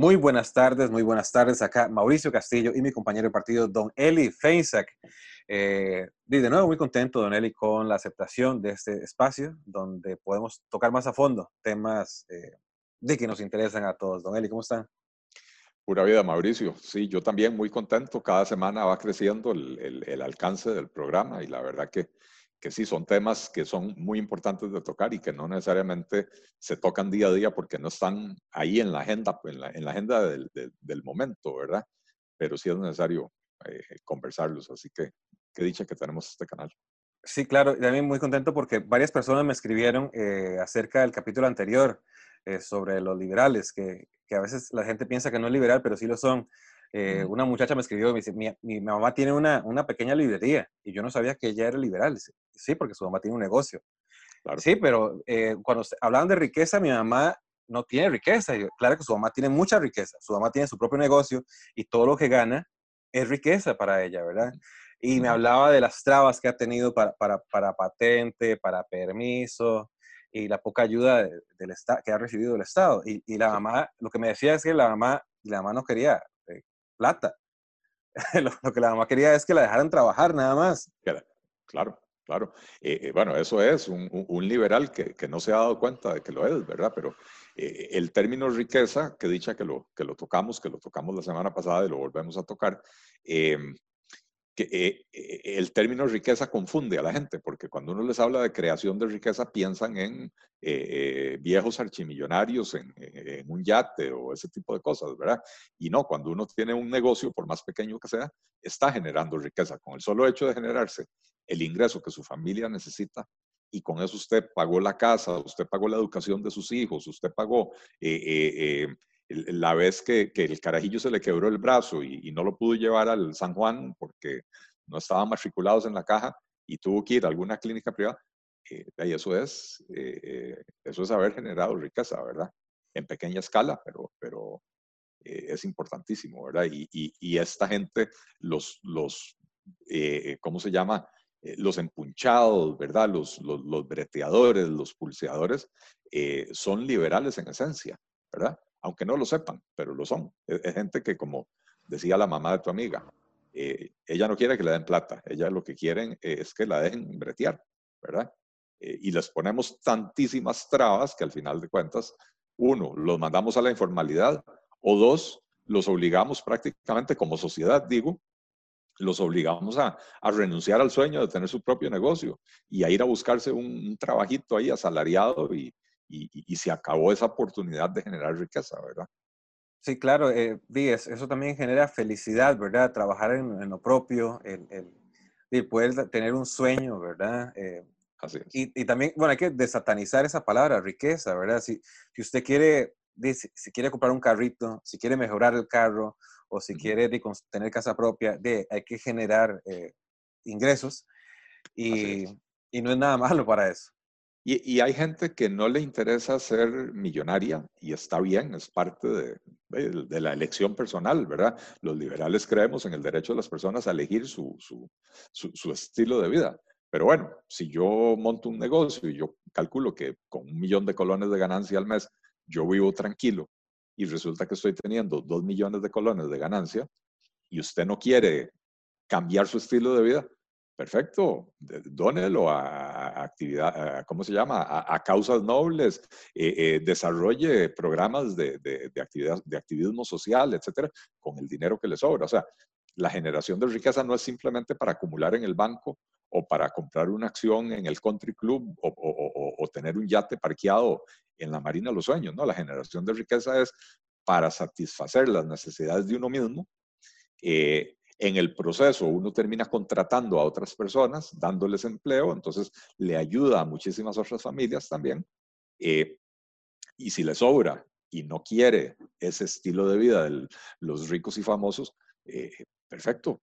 Muy buenas tardes, muy buenas tardes. Acá Mauricio Castillo y mi compañero de partido, don Eli Feinsack. Eh, de nuevo, muy contento, don Eli, con la aceptación de este espacio donde podemos tocar más a fondo temas eh, de que nos interesan a todos. Don Eli, ¿cómo están? Pura vida, Mauricio. Sí, yo también muy contento. Cada semana va creciendo el, el alcance del programa y la verdad que que sí son temas que son muy importantes de tocar y que no necesariamente se tocan día a día porque no están ahí en la agenda, en la, en la agenda del, del, momento, ¿verdad? Pero sí es necesario eh, conversarlos, así que qué dicha que tenemos este canal. Sí, claro, y también muy contento porque varias personas me escribieron eh, acerca del capítulo anterior eh, sobre los liberales, que, que, a veces la gente piensa que no es liberal, pero sí lo son. Eh, una muchacha me escribió y me dice, mi, mi, mamá tiene una, una, pequeña librería y yo no sabía que ella era liberal. Sí, porque su mamá tiene un negocio. Sí, pero eh, cuando hablaban de riqueza, mi mamá no tiene riqueza. claro que su mamá tiene mucha riqueza. Su mamá tiene su propio negocio y todo lo que gana es riqueza para ella, ¿verdad? Y me hablaba de las trabas que ha tenido para, para, para patente, para permiso y la poca ayuda del Estado que ha recibido el Estado. Y, y, la mamá, lo que me decía es que la mamá, la mamá no quería plata. lo, que la mamá quería es que la dejaran trabajar nada más. Claro, claro. Eh, eh, bueno, eso es un, liberal que, que, no se ha dado cuenta de que lo es, ¿verdad? Pero eh, el término riqueza, que dicha que lo, que lo tocamos, que lo tocamos la semana pasada y lo volvemos a tocar, que eh, el término riqueza confunde a la gente, porque cuando uno les habla de creación de riqueza piensan en eh, eh, viejos archimillonarios, en, en, un yate o ese tipo de cosas, ¿verdad? Y no, cuando uno tiene un negocio, por más pequeño que sea, está generando riqueza. Con el solo hecho de generarse el ingreso que su familia necesita, y con eso usted pagó la casa, usted pagó la educación de sus hijos, usted pagó la vez que, el carajillo se le quebró el brazo y, no lo pudo llevar al San Juan porque no estaban matriculados en la caja y tuvo que ir a alguna clínica privada, eh, eso es, eh, eso es haber generado riqueza, ¿verdad? En pequeña escala, pero, pero eh, es importantísimo, ¿verdad? Y, y, esta gente, los, los ¿cómo se llama? los empunchados, ¿verdad? Los, los, los breteadores, los pulseadores, son liberales en esencia, ¿verdad? Aunque no lo sepan, pero lo son. Es, gente que, como decía la mamá de tu amiga, eh, ella no quiere que le den plata, ella lo que quieren es que la dejen bretear, ¿verdad? Eh, y les ponemos tantísimas trabas que al final de cuentas, uno, los mandamos a la informalidad, o dos, los obligamos prácticamente como sociedad, digo, los obligamos a, a, renunciar al sueño de tener su propio negocio y a ir a buscarse un, un trabajito ahí asalariado y, y, se acabó esa oportunidad de generar riqueza, ¿verdad? Sí, claro, eh, eso también genera felicidad, ¿verdad? Trabajar en, lo propio, el, el, poder tener un sueño, ¿verdad? Eh, Así es. Y, y, también, bueno, hay que desatanizar esa palabra, riqueza, ¿verdad? Si, si usted quiere, si, quiere comprar un carrito, si quiere mejorar el carro, o si quiere tener casa propia, de, hay que generar eh, ingresos y, y no es nada malo para eso. Y, hay gente que no le interesa ser millonaria y está bien, es parte de, de, la elección personal, ¿verdad? Los liberales creemos en el derecho de las personas a elegir su, su, su, estilo de vida. Pero bueno, si yo monto un negocio y yo calculo que con un millón de colones de ganancia al mes yo vivo tranquilo y resulta que estoy teniendo dos millones de colones de ganancia y usted no quiere cambiar su estilo de vida, Perfecto, dónelo a, actividad, ¿cómo se llama? A, causas nobles, eh, eh, desarrolle programas de, de, actividad, de activismo social, etcétera, con el dinero que le sobra. O sea, la generación de riqueza no es simplemente para acumular en el banco o para comprar una acción en el country club o, tener un yate parqueado en la Marina de los Sueños, ¿no? La generación de riqueza es para satisfacer las necesidades de uno mismo, eh, en el proceso uno termina contratando a otras personas, dándoles empleo, entonces le ayuda a muchísimas otras familias también. Eh, y si le sobra y no quiere ese estilo de vida de los ricos y famosos, eh, perfecto,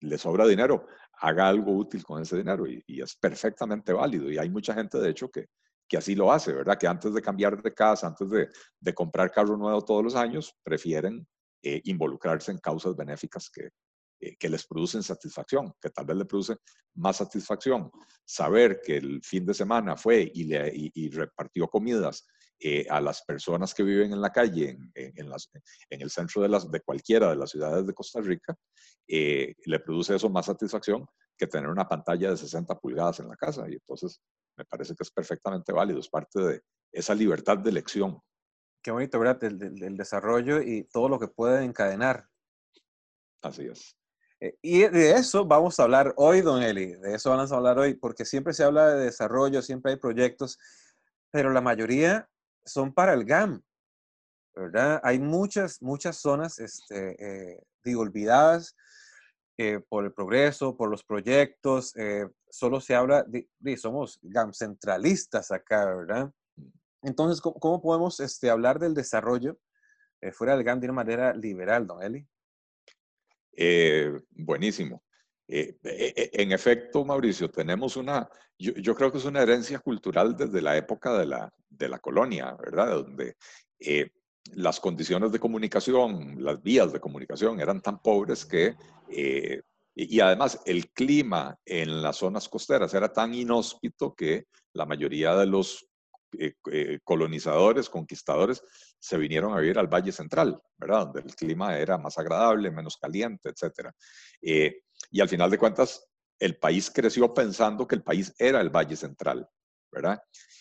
le sobra dinero, haga algo útil con ese dinero y, es perfectamente válido. Y hay mucha gente, de hecho, que, que así lo hace, ¿verdad? Que antes de cambiar de casa, antes de, de comprar carro nuevo todos los años, prefieren eh, involucrarse en causas benéficas que, que les producen satisfacción, que tal vez le produce más satisfacción saber que el fin de semana fue y, le, y, repartió comidas eh, a las personas que viven en la calle, en, las, en el centro de, las, de cualquiera de las ciudades de Costa Rica, eh, le produce eso más satisfacción que tener una pantalla de 60 pulgadas en la casa. Y entonces me parece que es perfectamente válido, es parte de esa libertad de elección. Qué bonito, ¿verdad? El, desarrollo y todo lo que puede encadenar. Así es. Eh, y de eso vamos a hablar hoy, don Eli, de eso vamos a hablar hoy, porque siempre se habla de desarrollo, siempre hay proyectos, pero la mayoría son para el GAM, ¿verdad? Hay muchas, muchas zonas este, eh, digo, olvidadas eh, por el progreso, por los proyectos, solo se habla, de, somos GAM centralistas acá, ¿verdad? Entonces, ¿cómo, podemos este, hablar del desarrollo fuera del GAM de una manera liberal, don Eli? Eh, buenísimo. Eh, e, e, en efecto, Mauricio, tenemos una, yo, creo que es una herencia cultural desde la época de la, de la colonia, ¿verdad? Donde eh, las condiciones de comunicación, las vías de comunicación eran tan pobres que, y además el clima en las zonas costeras era tan inhóspito que la mayoría de los eh, eh, colonizadores, conquistadores, se vinieron a vivir al Valle Central, ¿verdad? Donde el clima era más agradable, menos caliente, etc. Eh, y al final de cuentas, el país creció pensando que el país era el Valle Central, ¿verdad?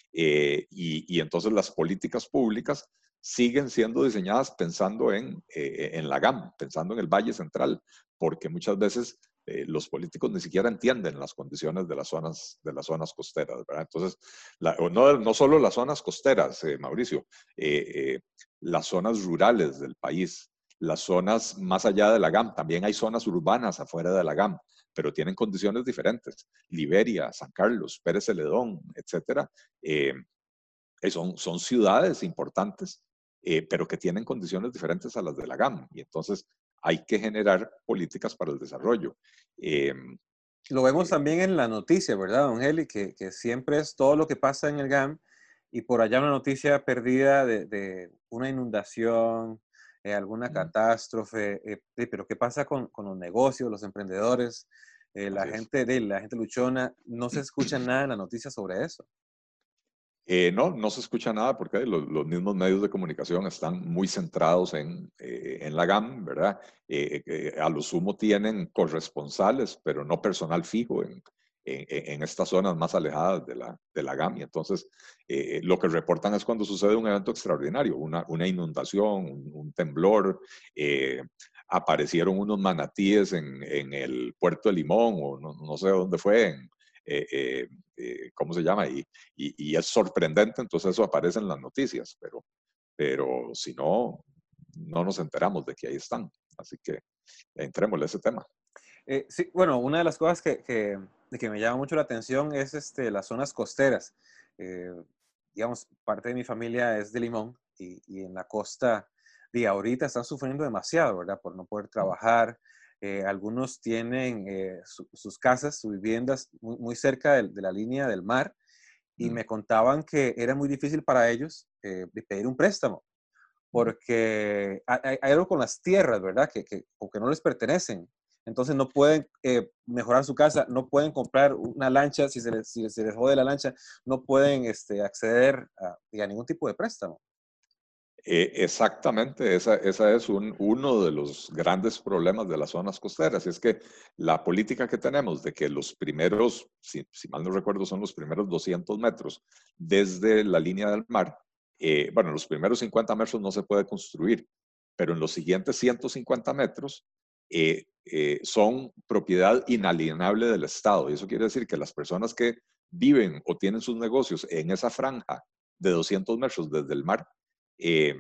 y, entonces las políticas públicas siguen siendo diseñadas pensando en, en la GAM, pensando en el Valle Central, porque muchas veces eh, los políticos ni siquiera entienden las condiciones de las zonas, de las zonas costeras. Entonces, no, no, solo las zonas costeras, eh, Mauricio, eh, las zonas rurales del país, las zonas más allá de la GAM, también hay zonas urbanas afuera de la GAM, pero tienen condiciones diferentes. Liberia, San Carlos, Pérez Celedón, etcétera, son, son ciudades importantes, pero que tienen condiciones diferentes a las de la GAM. Y entonces hay que generar políticas para el desarrollo. Em, lo vemos eh, también en la noticia, ¿verdad, don Heli? Que, que, siempre es todo lo que pasa en el GAM y por allá una noticia perdida de, de una inundación, eh, alguna catástrofe, eh, pero ¿qué pasa con, con, los negocios, los emprendedores, la gente de la gente luchona? No se escucha nada en la noticia sobre eso. Eh, no, no se escucha nada porque los, mismos medios de comunicación están muy centrados en, eh, en la GAM, ¿verdad? Eh, a lo sumo tienen corresponsales, pero no personal fijo en, en, estas zonas más alejadas de la, de la GAM. Y entonces, lo que reportan es cuando sucede un evento extraordinario, una, una inundación, un, temblor, aparecieron unos manatíes en, el puerto de Limón, o no, sé dónde fue, eh, ¿cómo se llama? Y, y, es sorprendente, entonces eso aparece en las noticias, pero, pero si no, no nos enteramos de que ahí están. Así que entrémosle a ese tema. sí, bueno, una de las cosas que, que, que, me llama mucho la atención es este, las zonas costeras. digamos, parte de mi familia es de Limón y, y en la costa, de ahorita están sufriendo demasiado, ¿verdad? Por no poder trabajar, eh, algunos tienen eh, sus casas, sus viviendas muy, cerca de, la línea del mar y me contaban que era muy difícil para ellos eh, pedir un préstamo porque hay, algo con las tierras, ¿verdad? Que, que, no les pertenecen. Entonces no pueden mejorar su casa, no pueden comprar una lancha, si se les, si se les jode la lancha, no pueden este, acceder a, a ningún tipo de préstamo. Eh, exactamente, esa, esa es un, uno de los grandes problemas de las zonas costeras. Y es que la política que tenemos de que los primeros, si, mal no recuerdo, son los primeros 200 metros desde la línea del mar, eh, bueno, los primeros 50 metros no se puede construir, pero en los siguientes 150 metros eh, son propiedad inalienable del Estado. Y eso quiere decir que las personas que viven o tienen sus negocios en esa franja de 200 metros desde el mar eh,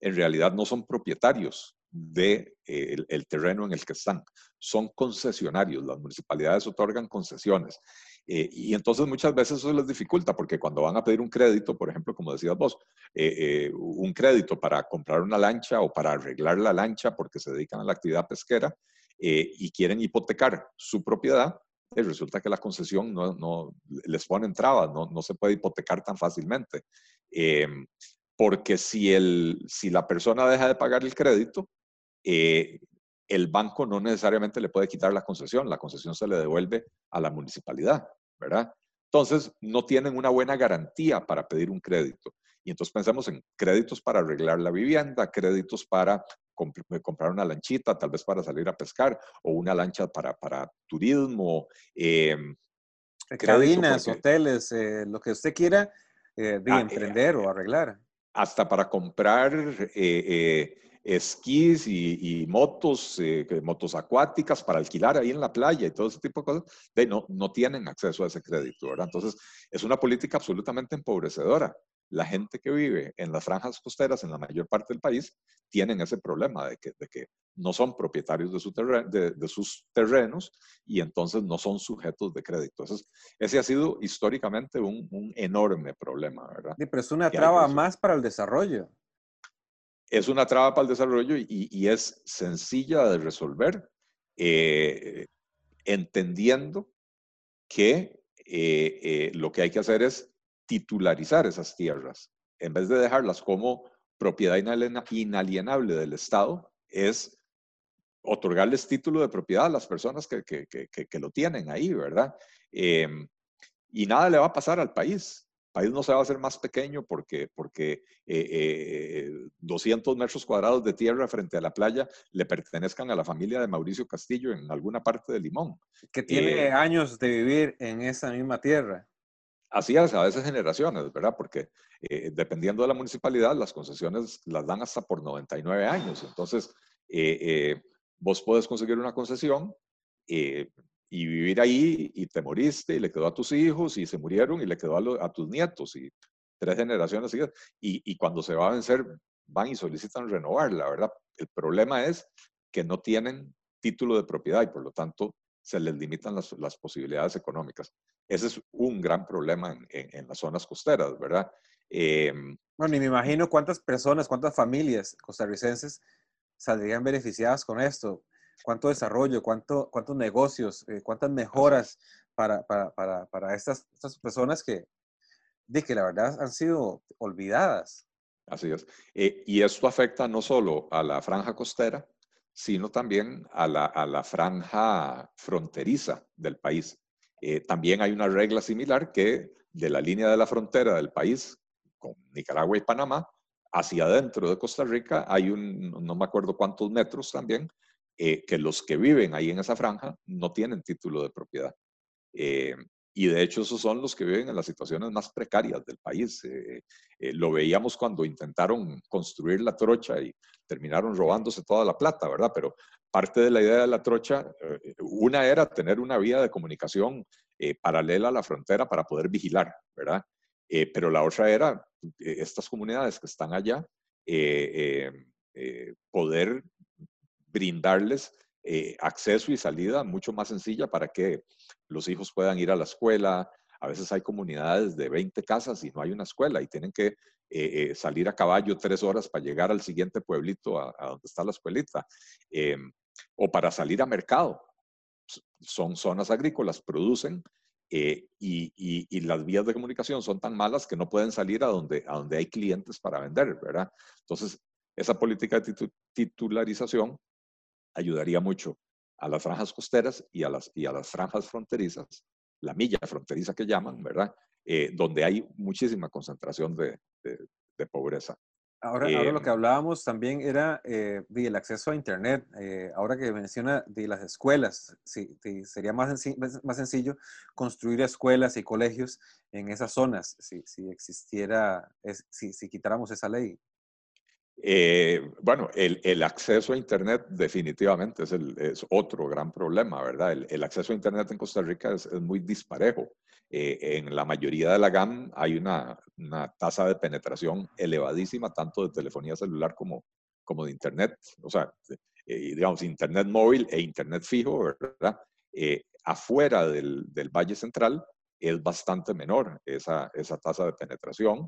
en realidad no son propietarios del de, eh, el terreno en el que están, son concesionarios, las municipalidades otorgan concesiones. Eh, y entonces muchas veces eso les dificulta, porque cuando van a pedir un crédito, por ejemplo, como decías vos, un crédito para comprar una lancha o para arreglar la lancha porque se dedican a la actividad pesquera y quieren hipotecar su propiedad, resulta que la concesión no, no les pone trabas, no, no, se puede hipotecar tan fácilmente porque si, el, si la persona deja de pagar el crédito, eh, el banco no necesariamente le puede quitar la concesión, la concesión se le devuelve a la municipalidad, ¿verdad? Entonces, no tienen una buena garantía para pedir un crédito. Y entonces pensemos en créditos para arreglar la vivienda, créditos para comprar una lanchita, tal vez para salir a pescar, o una lancha para, para turismo. Eh, Cabinas, hoteles, eh, lo que usted quiera de ah, emprender o arreglar. Hasta para comprar esquís y, motos, eh, motos acuáticas para alquilar ahí en la playa y todo ese tipo de cosas, no, no tienen acceso a ese crédito. Entonces, es una política absolutamente empobrecedora. La gente que vive en las franjas costeras en la mayor parte del país tienen ese problema de que, de que no son propietarios de, su de, sus terrenos y entonces no son sujetos de crédito. Entonces, ese ha sido históricamente un, un enorme problema, ¿verdad? Sí, pero es una traba más para el desarrollo es una traba para el desarrollo y, es sencilla de resolver, eh, entendiendo que eh, eh, lo que hay que hacer es titularizar esas tierras. En vez de dejarlas como propiedad inalienable del Estado, es otorgarles título de propiedad a las personas que, que lo tienen ahí, ¿verdad? Em, y nada le va a pasar al país país no se va a hacer más pequeño porque, porque 200 eh, metros cuadrados de tierra frente a la playa le pertenezcan a la familia de Mauricio Castillo en alguna parte de Limón. Que tiene eh, años de vivir en esa misma tierra. Así es, a veces generaciones, ¿verdad? Porque eh, dependiendo de la municipalidad, las concesiones las dan hasta por 99 años. Entonces, vos podés conseguir una concesión y vivir ahí y te moriste y le quedó a tus hijos y se murieron y le quedó a, tus nietos y tres generaciones y, y cuando se va a vencer van y solicitan renovarla, ¿verdad? El problema es que no tienen título de propiedad y por lo tanto se les limitan las, las posibilidades económicas. Ese es un gran problema en, en, las zonas costeras, ¿verdad? Em, bueno, y me imagino cuántas personas, cuántas familias costarricenses saldrían beneficiadas con esto cuánto desarrollo, cuánto, cuántos negocios, eh, cuántas mejoras para, para, para, para estas, estas, personas que, de que la verdad han sido olvidadas. Así es. Eh, y esto afecta no solo a la franja costera, sino también a la, a la franja fronteriza del país. Eh, también hay una regla similar que de la línea de la frontera del país con Nicaragua y Panamá, hacia adentro de Costa Rica hay un, no me acuerdo cuántos metros también, eh, que los que viven ahí en esa franja no tienen título de propiedad. Eh, y de hecho esos son los que viven en las situaciones más precarias del país. Eh, lo veíamos cuando intentaron construir la trocha y terminaron robándose toda la plata, ¿verdad? Pero parte de la idea de la trocha, una era tener una vía de comunicación paralela a la frontera para poder vigilar, ¿verdad? pero la otra era estas comunidades que están allá, poder brindarles eh, acceso y salida mucho más sencilla para que los hijos puedan ir a la escuela. A veces hay comunidades de 20 casas y no hay una escuela y tienen que eh, eh, salir a caballo tres horas para llegar al siguiente pueblito a, donde está la escuelita. Em, o para salir a mercado. Son zonas agrícolas, producen y, y, las vías de comunicación son tan malas que no pueden salir a donde, a donde hay clientes para vender, ¿verdad? Entonces, esa política de titularización ayudaría mucho a las franjas costeras y a las, y a las franjas fronterizas, la milla fronteriza que llaman, ¿verdad? Eh, donde hay muchísima concentración de, de, pobreza. Ahora, ahora, lo que em, hablábamos también era eh, el acceso a Internet. Eh, ahora que menciona de las escuelas, sí, sería más, sencillo, más sencillo construir escuelas y colegios en esas zonas si, si existiera, si, si quitáramos esa ley. Eh, bueno, el, acceso a Internet definitivamente es, otro gran problema, ¿verdad? El, acceso a Internet en Costa Rica es, muy disparejo. Eh, en la mayoría de la GAM hay una, tasa de penetración elevadísima, tanto de telefonía celular como, de Internet. O sea, eh, digamos, Internet móvil e Internet fijo, ¿verdad? afuera del, Valle Central es bastante menor esa tasa de penetración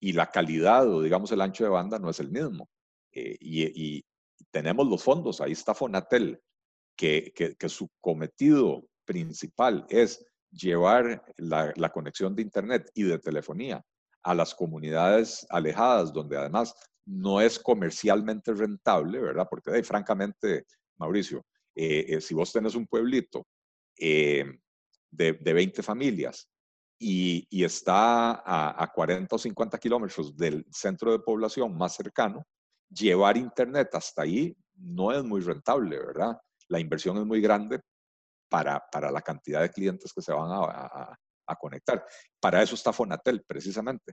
y la calidad o digamos el ancho de banda no es el mismo. Eh, y, tenemos los fondos, ahí está Fonatel, que, que, su cometido principal es llevar la, conexión de Internet y de telefonía a las comunidades alejadas, donde además no es comercialmente rentable, ¿verdad? Porque francamente, Mauricio, eh, eh, si vos tenés un pueblito de, de 20 familias y, está a, a, 40 o 50 kilómetros del centro de población más cercano, llevar Internet hasta ahí no es muy rentable, ¿verdad? La inversión es muy grande para, para la cantidad de clientes que se van a, a conectar. Para eso está Fonatel, precisamente,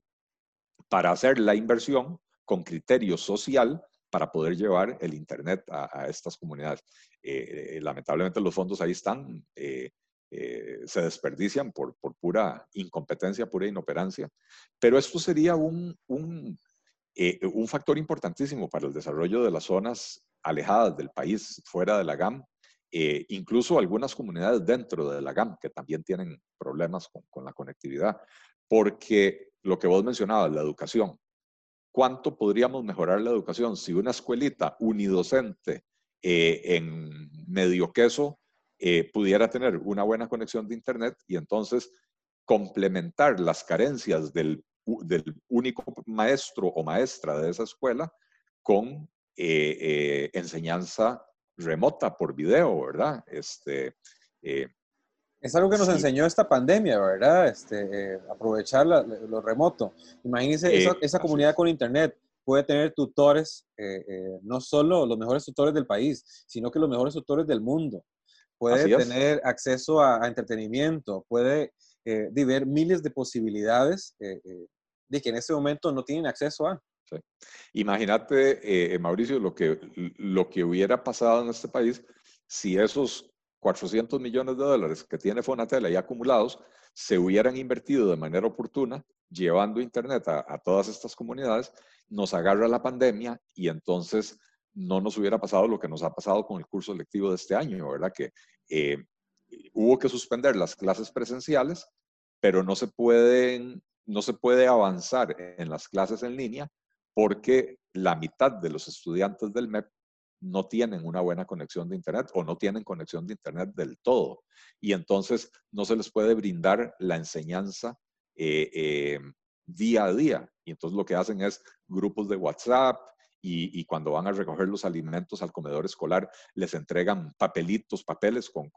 para hacer la inversión con criterio social para poder llevar el Internet a, estas comunidades. Eh, eh, lamentablemente los fondos ahí están, eh, se desperdician por, por, pura incompetencia, pura inoperancia, pero esto sería un, un, un factor importantísimo para el desarrollo de las zonas alejadas del país, fuera de la GAM, incluso algunas comunidades dentro de la GAM que también tienen problemas con, con, la conectividad, porque lo que vos mencionabas, la educación, ¿cuánto podríamos mejorar la educación si una escuelita unidocente eh, en medio queso eh, pudiera tener una buena conexión de Internet y entonces complementar las carencias del, del único maestro o maestra de esa escuela con eh, enseñanza remota por video, ¿verdad? Este, es algo que nos enseñó esta pandemia, ¿verdad? Este, eh, aprovechar lo remoto. Imagínense esa, esa comunidad con Internet puede tener tutores, eh, eh, no solo los mejores tutores del país, sino que los mejores tutores del mundo. Puede tener acceso a, entretenimiento, puede ver miles de posibilidades de que en este momento no tienen acceso a. Imagínate, Mauricio, lo que, lo que hubiera pasado en este país si esos 400 millones de dólares que tiene Fonatel ahí acumulados se hubieran invertido de manera oportuna, llevando Internet a, todas estas comunidades, nos agarra la pandemia y entonces no nos hubiera pasado lo que nos ha pasado con el curso lectivo de este año, ¿verdad? Que eh, hubo que suspender las clases presenciales, pero no se, pueden, no se puede avanzar en las clases en línea porque la mitad de los estudiantes del MEP no tienen una buena conexión de Internet o no tienen conexión de Internet del todo. Y entonces no se les puede brindar la enseñanza eh, eh, día a día. Y entonces lo que hacen es grupos de WhatsApp y, cuando van a recoger los alimentos al comedor escolar les entregan papelitos, papeles con,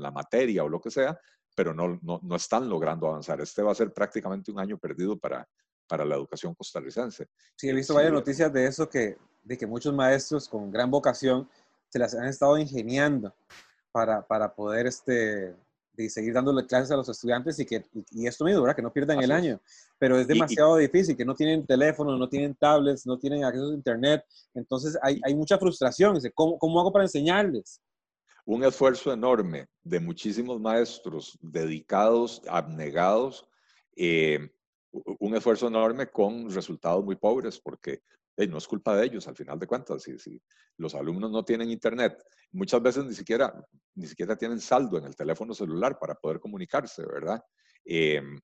la materia o lo que sea, pero no, no, están logrando avanzar. Este va a ser prácticamente un año perdido para, para la educación costarricense. Sí, he visto varias noticias de eso que de que muchos maestros con gran vocación se las han estado ingeniando para, para poder este, de seguir dándole clases a los estudiantes y que y, esto mismo, ¿verdad? Que no pierdan el año. Pero es demasiado difícil, que no tienen teléfono, no tienen tablets, no tienen acceso a internet. Entonces hay, hay mucha frustración. ¿Cómo, ¿Cómo hago para enseñarles? Un esfuerzo enorme de muchísimos maestros dedicados, abnegados, eh, un esfuerzo enorme con resultados muy pobres, porque no es culpa de ellos, al final de cuentas. Si, los alumnos no tienen internet, muchas veces ni siquiera, ni siquiera tienen saldo en el teléfono celular para poder comunicarse, ¿verdad? Em,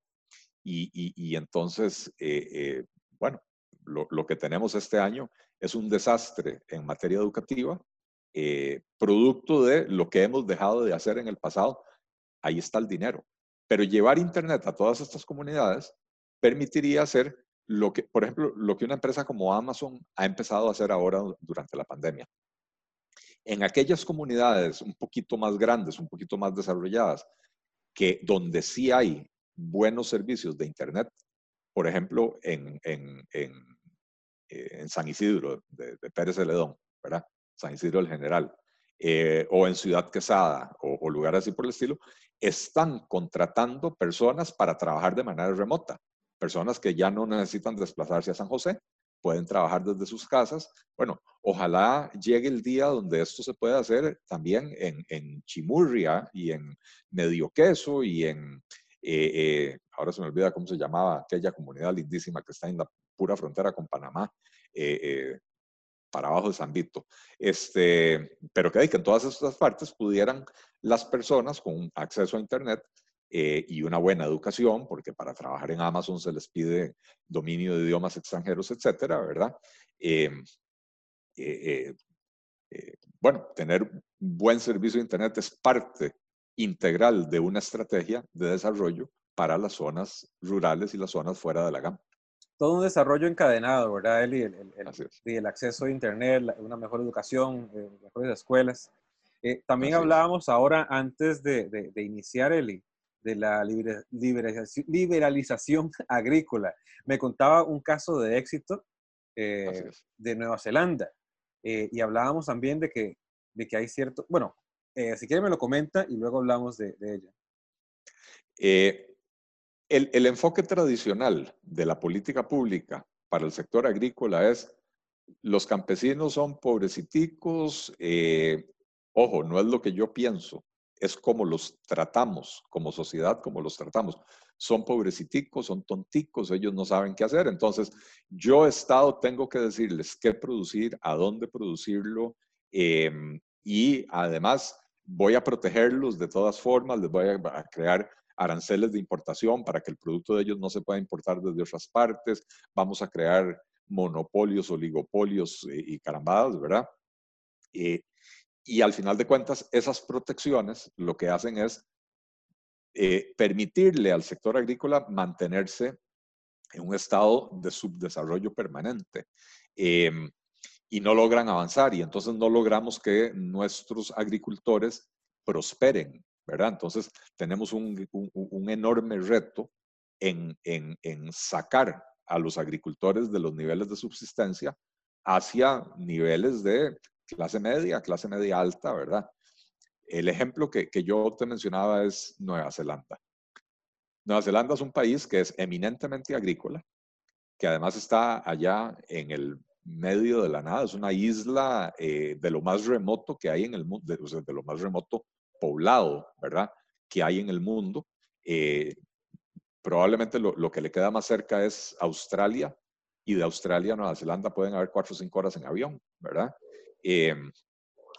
y, entonces, eh, eh, bueno, lo, lo, que tenemos este año es un desastre en materia educativa, eh, producto de lo que hemos dejado de hacer en el pasado. Ahí está el dinero. Pero llevar internet a todas estas comunidades permitiría hacer lo que, por ejemplo, lo que una empresa como Amazon ha empezado a hacer ahora durante la pandemia. En aquellas comunidades un poquito más grandes, un poquito más desarrolladas, que donde sí hay buenos servicios de Internet, por ejemplo, en, en, en, eh, San Isidro de, Pérez Celedón, ¿verdad? San Isidro del General, eh, o en Ciudad Quesada, o, o lugares así por el estilo, están contratando personas para trabajar de manera remota personas que ya no necesitan desplazarse a San José, pueden trabajar desde sus casas. Bueno, ojalá llegue el día donde esto se pueda hacer también en, en Chimurria y en Medio Queso y en, eh, eh, ahora se me olvida cómo se llamaba aquella comunidad lindísima que está en la pura frontera con Panamá, eh, para abajo de San Vito. Este, pero que, que en todas estas partes pudieran las personas con acceso a Internet eh, y una buena educación, porque para trabajar en Amazon se les pide dominio de idiomas extranjeros, etcétera, ¿verdad? Em, eh, eh, bueno, tener buen servicio de Internet es parte integral de una estrategia de desarrollo para las zonas rurales y las zonas fuera de la gama. Todo un desarrollo encadenado, ¿verdad, Eli? El, el, acceso a Internet, una mejor educación, mejores escuelas. también hablábamos ahora, antes de, de, de iniciar, Eli, de la liberalización, agrícola. Me contaba un caso de éxito eh, de Nueva Zelanda eh, y hablábamos también de que, de que hay cierto, bueno, eh, si quiere me lo comenta y luego hablamos de, de ella. El, el, enfoque tradicional de la política pública para el sector agrícola es los campesinos son pobreciticos, ojo, no es lo que yo pienso, es como los tratamos, como sociedad, como los tratamos. Son pobreciticos, son tonticos, ellos no saben qué hacer. Entonces, yo, Estado, tengo que decirles qué producir, a dónde producirlo em, y además voy a protegerlos de todas formas, les voy a, crear aranceles de importación para que el producto de ellos no se pueda importar desde otras partes, vamos a crear monopolios, oligopolios eh, y carambadas, ¿verdad? Eh, y al final de cuentas, esas protecciones lo que hacen es eh, permitirle al sector agrícola mantenerse en un estado de subdesarrollo permanente. Em, y no logran avanzar y entonces no logramos que nuestros agricultores prosperen, ¿verdad? Entonces tenemos un, enorme reto en, en, sacar a los agricultores de los niveles de subsistencia hacia niveles de clase media, clase media alta, ¿verdad? El ejemplo que, yo te mencionaba es Nueva Zelanda. Nueva Zelanda es un país que es eminentemente agrícola, que además está allá en el medio de la nada, es una isla eh, de lo más remoto que hay en el mundo, de, lo más remoto poblado, ¿verdad? Que hay en el mundo. Eh, probablemente lo, lo, que le queda más cerca es Australia, y de Australia a Nueva Zelanda pueden haber cuatro o cinco horas en avión, ¿verdad? Em,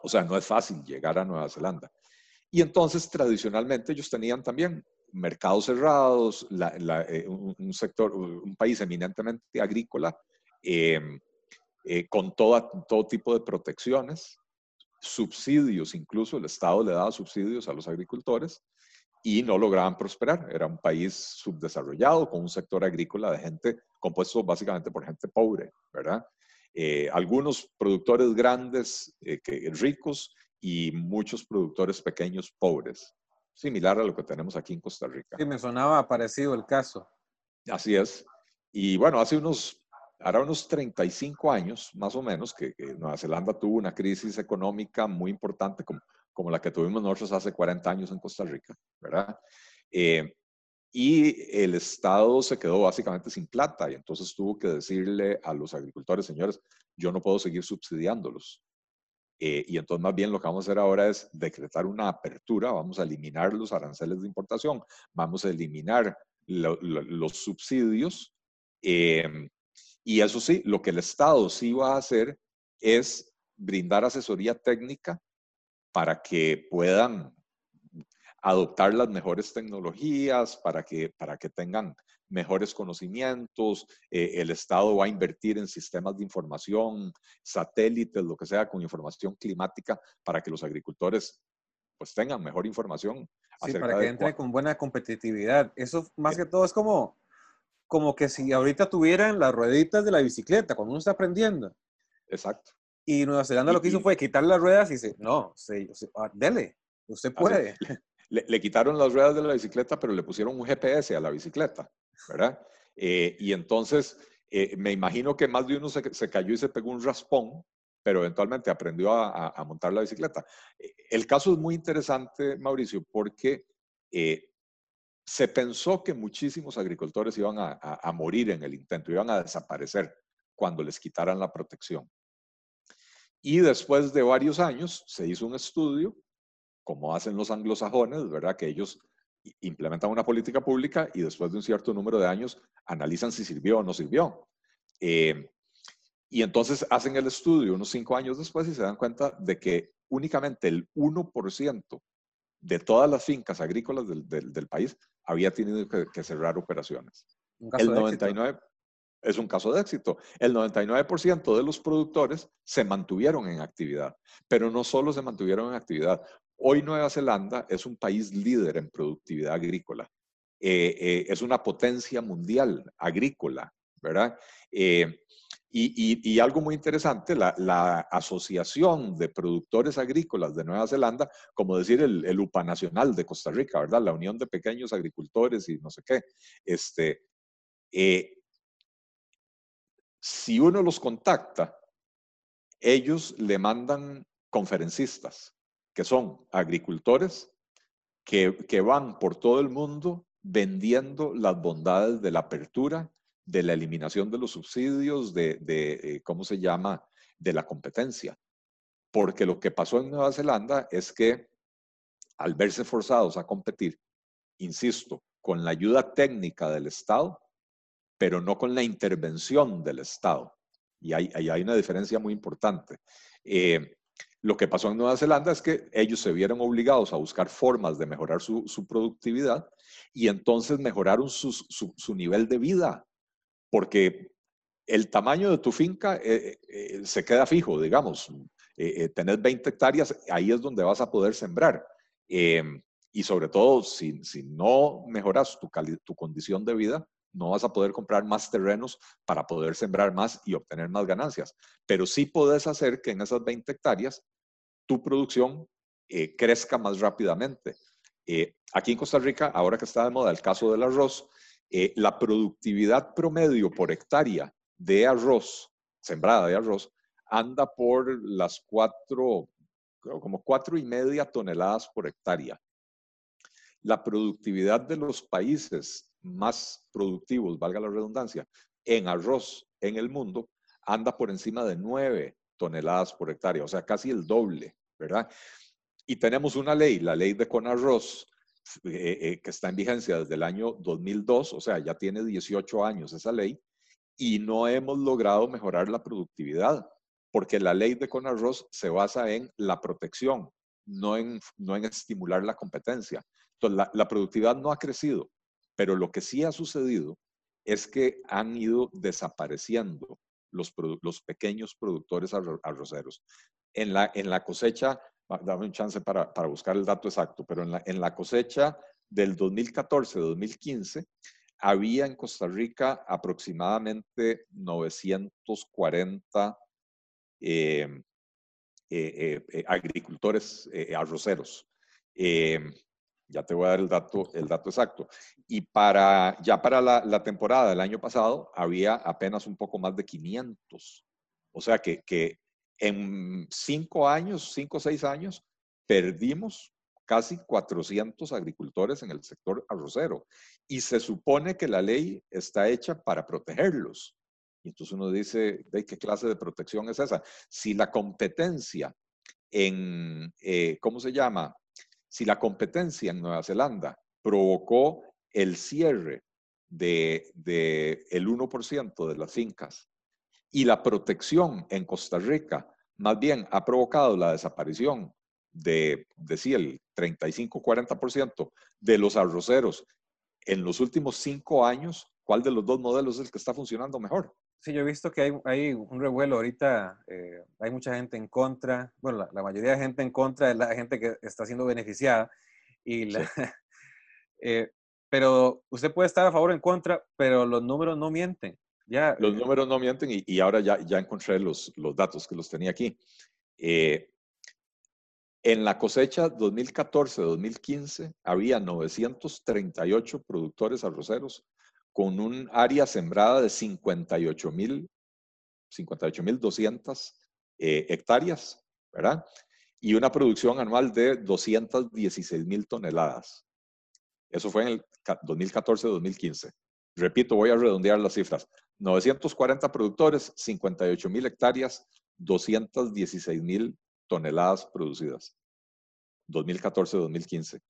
o sea, no es fácil llegar a Nueva Zelanda. Y entonces, tradicionalmente, ellos tenían también mercados cerrados, eh, un, sector, un país eminentemente agrícola, em, eh, con toda, todo tipo de protecciones, subsidios, incluso el Estado le daba subsidios a los agricultores y no lograban prosperar. Era un país subdesarrollado con un sector agrícola de gente compuesto básicamente por gente pobre, ¿verdad? Eh, algunos productores grandes, eh, que, ricos, y muchos productores pequeños, pobres. Similar a lo que tenemos aquí en Costa Rica. Sí, me sonaba parecido el caso. Así es. Y bueno, hace unos, ahora unos 35 años, más o menos, que, Nueva Zelanda tuvo una crisis económica muy importante, como, como la que tuvimos nosotros hace 40 años en Costa Rica, ¿verdad? Eh, y el Estado se quedó básicamente sin plata y entonces tuvo que decirle a los agricultores, señores, yo no puedo seguir subsidiándolos. Eh, y entonces más bien lo que vamos a hacer ahora es decretar una apertura, vamos a eliminar los aranceles de importación, vamos a eliminar los subsidios. Em, y eso sí, lo que el Estado sí va a hacer es brindar asesoría técnica para que puedan adoptar las mejores tecnologías para que, para que tengan mejores conocimientos, eh, el Estado va a invertir en sistemas de información, satélites, lo que sea, con información climática para que los agricultores pues tengan mejor información. Sí, para que entre con buena competitividad. Eso más que todo es como, como que si ahorita tuvieran las rueditas de la bicicleta cuando uno está aprendiendo. Exacto. Y Nueva Zelanda lo que hizo fue quitar las ruedas y dice, no, sí, ah, dele, usted puede le, quitaron las ruedas de la bicicleta, pero le pusieron un GPS a la bicicleta, ¿verdad? Eh, y entonces eh, me imagino que más de uno se, cayó y se pegó un raspón, pero eventualmente aprendió a, montar la bicicleta. Eh, el caso es muy interesante, Mauricio, porque se pensó que muchísimos agricultores iban a, morir en el intento, iban a desaparecer cuando les quitaran la protección. Y después de varios años se hizo un estudio como hacen los anglosajones, ¿verdad? Que ellos implementan una política pública y después de un cierto número de años analizan si sirvió o no sirvió. Eh, y entonces hacen el estudio unos cinco años después y se dan cuenta de que únicamente el 1% de todas las fincas agrícolas del, del, país había tenido que, cerrar operaciones. el 99 es un caso de éxito. El 99% de los productores se mantuvieron en actividad, pero no solo se mantuvieron en actividad, Hoy Nueva Zelanda es un país líder en productividad agrícola. Eh, eh, es una potencia mundial agrícola, ¿verdad? Eh, Y, algo muy interesante, la, Asociación de Productores Agrícolas de Nueva Zelanda, como decir el, UPA Nacional de Costa Rica, ¿verdad? La Unión de Pequeños Agricultores y no sé qué. Este, si uno los contacta, ellos le mandan conferencistas, que son agricultores que, que van por todo el mundo vendiendo las bondades de la apertura, de la eliminación de los subsidios, de, eh, ¿cómo se llama?, de la competencia. Porque lo que pasó en Nueva Zelanda es que al verse forzados a competir, insisto, con la ayuda técnica del Estado, pero no con la intervención del Estado. Y hay, hay una diferencia muy importante. Eh, lo que pasó en Nueva Zelanda es que ellos se vieron obligados a buscar formas de mejorar su, productividad y entonces mejoraron su, su, nivel de vida porque el tamaño de tu finca eh, eh, se queda fijo, digamos. Eh, tenés 20 hectáreas, ahí es donde vas a poder sembrar. Em, y sobre todo, si, si no mejoras tu, tu condición de vida, no vas a poder comprar más terrenos para poder sembrar más y obtener más ganancias. Pero sí puedes hacer que en esas 20 hectáreas tu producción crezca más rápidamente. aquí en Costa Rica, ahora que está de moda el caso del arroz, eh, la productividad promedio por hectárea de arroz, sembrada de arroz, anda por las cuatro, como cuatro y media toneladas por hectárea. La productividad de los países más productivos, valga la redundancia, en arroz en el mundo, anda por encima de nueve toneladas por hectárea, o sea, casi el doble, ¿verdad? Y tenemos una ley, la ley de Conarroz, eh, eh, que está en vigencia desde el año 2002, o sea, ya tiene 18 años esa ley, y no hemos logrado mejorar la productividad, porque la ley de Conarroz se basa en la protección, no en, no en estimular la competencia. Entonces, la, productividad no ha crecido, pero lo que sí ha sucedido es que han ido desapareciendo los, pequeños productores arroceros. En la, cosecha dame un chance para, para, buscar el dato exacto, pero en la, en la cosecha del 2014-2015 había en Costa Rica aproximadamente 940 em, eh, eh, agricultores eh, arroceros. Ya te voy a dar el dato, el dato exacto. Y para, ya para la, la, temporada del año pasado había apenas un poco más de 500. O sea que, que en cinco años, cinco o seis años, perdimos casi 400 agricultores en el sector arrocero. Y se supone que la ley está hecha para protegerlos. Y entonces uno dice, ¿de qué clase de protección es esa? Si la competencia en, eh, ¿cómo se llama? Si la competencia en Nueva Zelanda provocó el cierre de, de el 1% de las fincas y la protección en Costa Rica más bien ha provocado la desaparición de, decía, el 35-40% de los arroceros en los últimos cinco años, ¿cuál de los dos modelos es el que está funcionando mejor? Sí, yo he visto que hay, hay un revuelo ahorita, eh, hay mucha gente en contra, bueno, la, mayoría de gente en contra es la gente que está siendo beneficiada, y la, eh, pero usted puede estar a favor o en contra, pero los números no mienten. Los números no mienten y, ahora ya, ya encontré los, los datos que los tenía aquí. Eh, en la cosecha 2014-2015 había 938 productores arroceros con un área sembrada de 58 mil 58.200 eh, hectáreas, ¿verdad? Y una producción anual de 216 mil toneladas. Eso fue en el 2014-2015. Repito, voy a redondear las cifras. 940 productores, 58 mil hectáreas, 216 mil toneladas producidas. 2014-2015.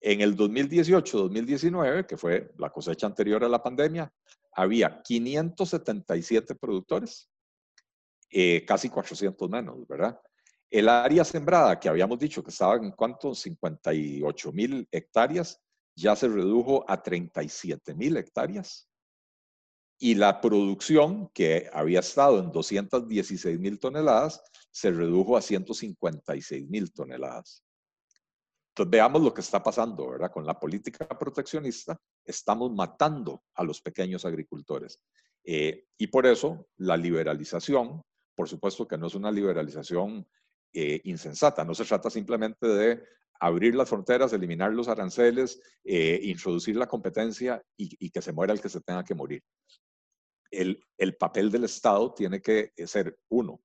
En el 2018-2019, que fue la cosecha anterior a la pandemia, había 577 productores, eh, casi 400 menos, ¿verdad? El área sembrada, que habíamos dicho que estaba en cuánto, 58 mil hectáreas, ya se redujo a 37 mil hectáreas y la producción, que había estado en 216 mil toneladas, se redujo a 156 mil toneladas. Entonces veamos lo que está pasando, ¿verdad? Con la política proteccionista estamos matando a los pequeños agricultores. y por eso la liberalización, por supuesto que no es una liberalización insensata, no se trata simplemente de abrir las fronteras, eliminar los aranceles, introducir la competencia y, que se muera el que se tenga que morir. El, el papel del Estado tiene que ser, uno,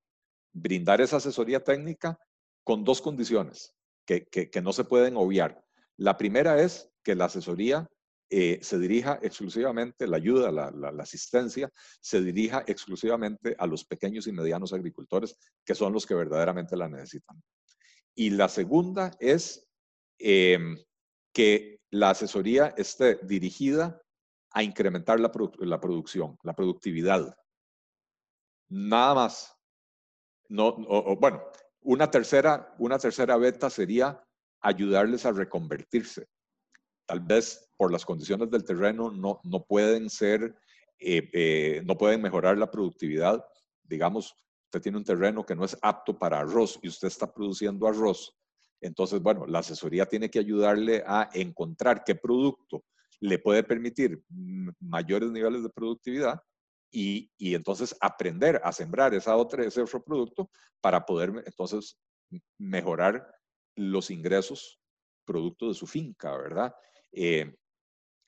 brindar esa asesoría técnica con dos condiciones que, no se pueden obviar. La primera es que la asesoría eh, se dirija exclusivamente, la ayuda, la, asistencia, se dirija exclusivamente a los pequeños y medianos agricultores, que son los que verdaderamente la necesitan. Y la segunda es em, que la asesoría esté dirigida a incrementar la, producción, la productividad. Nada más. No, bueno, una tercera, una tercera beta sería ayudarles a reconvertirse. Tal vez por las condiciones del terreno no, no pueden ser, eh, eh, no pueden mejorar la productividad. Digamos, usted tiene un terreno que no es apto para arroz y usted está produciendo arroz. Entonces, bueno, la asesoría tiene que ayudarle a encontrar qué producto le puede permitir mayores niveles de productividad y, entonces aprender a sembrar esa otra, ese otro producto para poder entonces mejorar los ingresos producto de su finca, ¿verdad? Eh,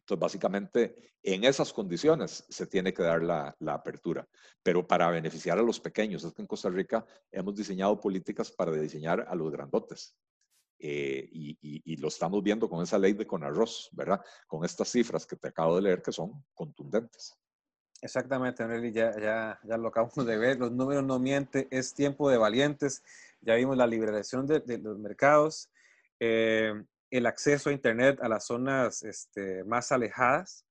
entonces, básicamente, en esas condiciones se tiene que dar la, apertura, pero para beneficiar a los pequeños. Es que en Costa Rica hemos diseñado políticas para diseñar a los grandotes. Eh, y, y, lo estamos viendo con esa ley de Conarroz, ¿verdad? Con estas cifras que te acabo de leer que son contundentes. Exactamente, Nelly, ya, ya, ya lo acabamos de ver, los números no mienten, es tiempo de valientes, ya vimos la liberación de, los mercados, eh, el acceso a Internet a las zonas este, más alejadas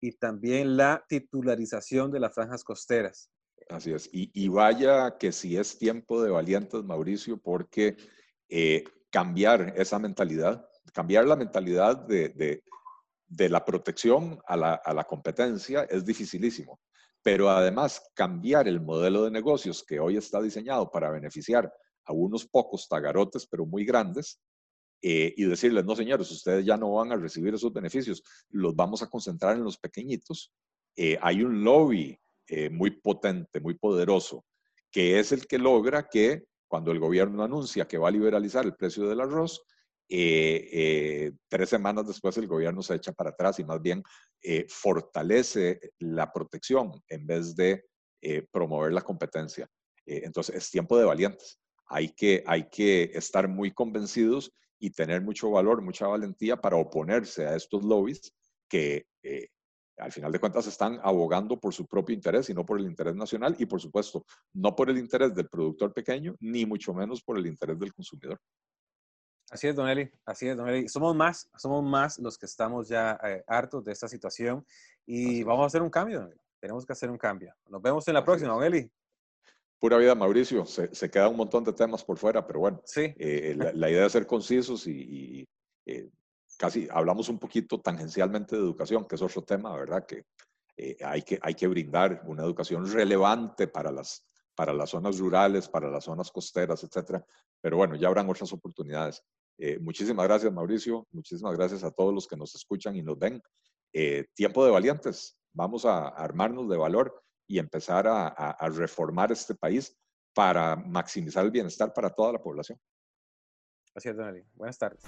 y también la titularización de las franjas costeras. Así es, y, vaya que si es tiempo de valientes, Mauricio, porque eh, cambiar esa mentalidad, cambiar la mentalidad de de la protección a la, competencia es dificilísimo. Pero además, cambiar el modelo de negocios que hoy está diseñado para beneficiar a unos pocos tagarotes, pero muy grandes, eh, y decirles, no señores, ustedes ya no van a recibir esos beneficios, los vamos a concentrar en los pequeñitos. Eh, hay un lobby eh, muy potente, muy poderoso, que es el que logra que cuando el gobierno anuncia que va a liberalizar el precio del arroz, eh, eh, tres semanas después el gobierno se echa para atrás y más bien eh, fortalece la protección en vez de promover la competencia. entonces es tiempo de valientes. Hay que, hay que estar muy convencidos y tener mucho valor, mucha valentía para oponerse a estos lobbies que al final de cuentas están abogando por su propio interés y no por el interés nacional y por supuesto no por el interés del productor pequeño ni mucho menos por el interés del consumidor. Así es, Don Eli, así es, Don Eli. Somos más, somos más los que estamos ya eh, hartos de esta situación y vamos a hacer un cambio, Tenemos que hacer un cambio. Nos vemos en la próxima, Don Eli. Pura vida, Mauricio. Se, se, queda un montón de temas por fuera, pero bueno, sí. Eh, la, idea es ser concisos y, eh, casi hablamos un poquito tangencialmente de educación, que es otro tema, ¿verdad? Que, hay, que hay que brindar una educación relevante para las, para las zonas rurales, para las zonas costeras, etcétera. Pero bueno, ya habrán otras oportunidades. Eh, muchísimas gracias, Mauricio. Muchísimas gracias a todos los que nos escuchan y nos ven. Eh, tiempo de valientes. Vamos a, armarnos de valor y empezar a, reformar este país para maximizar el bienestar para toda la población. Así es, Don Buenas tardes.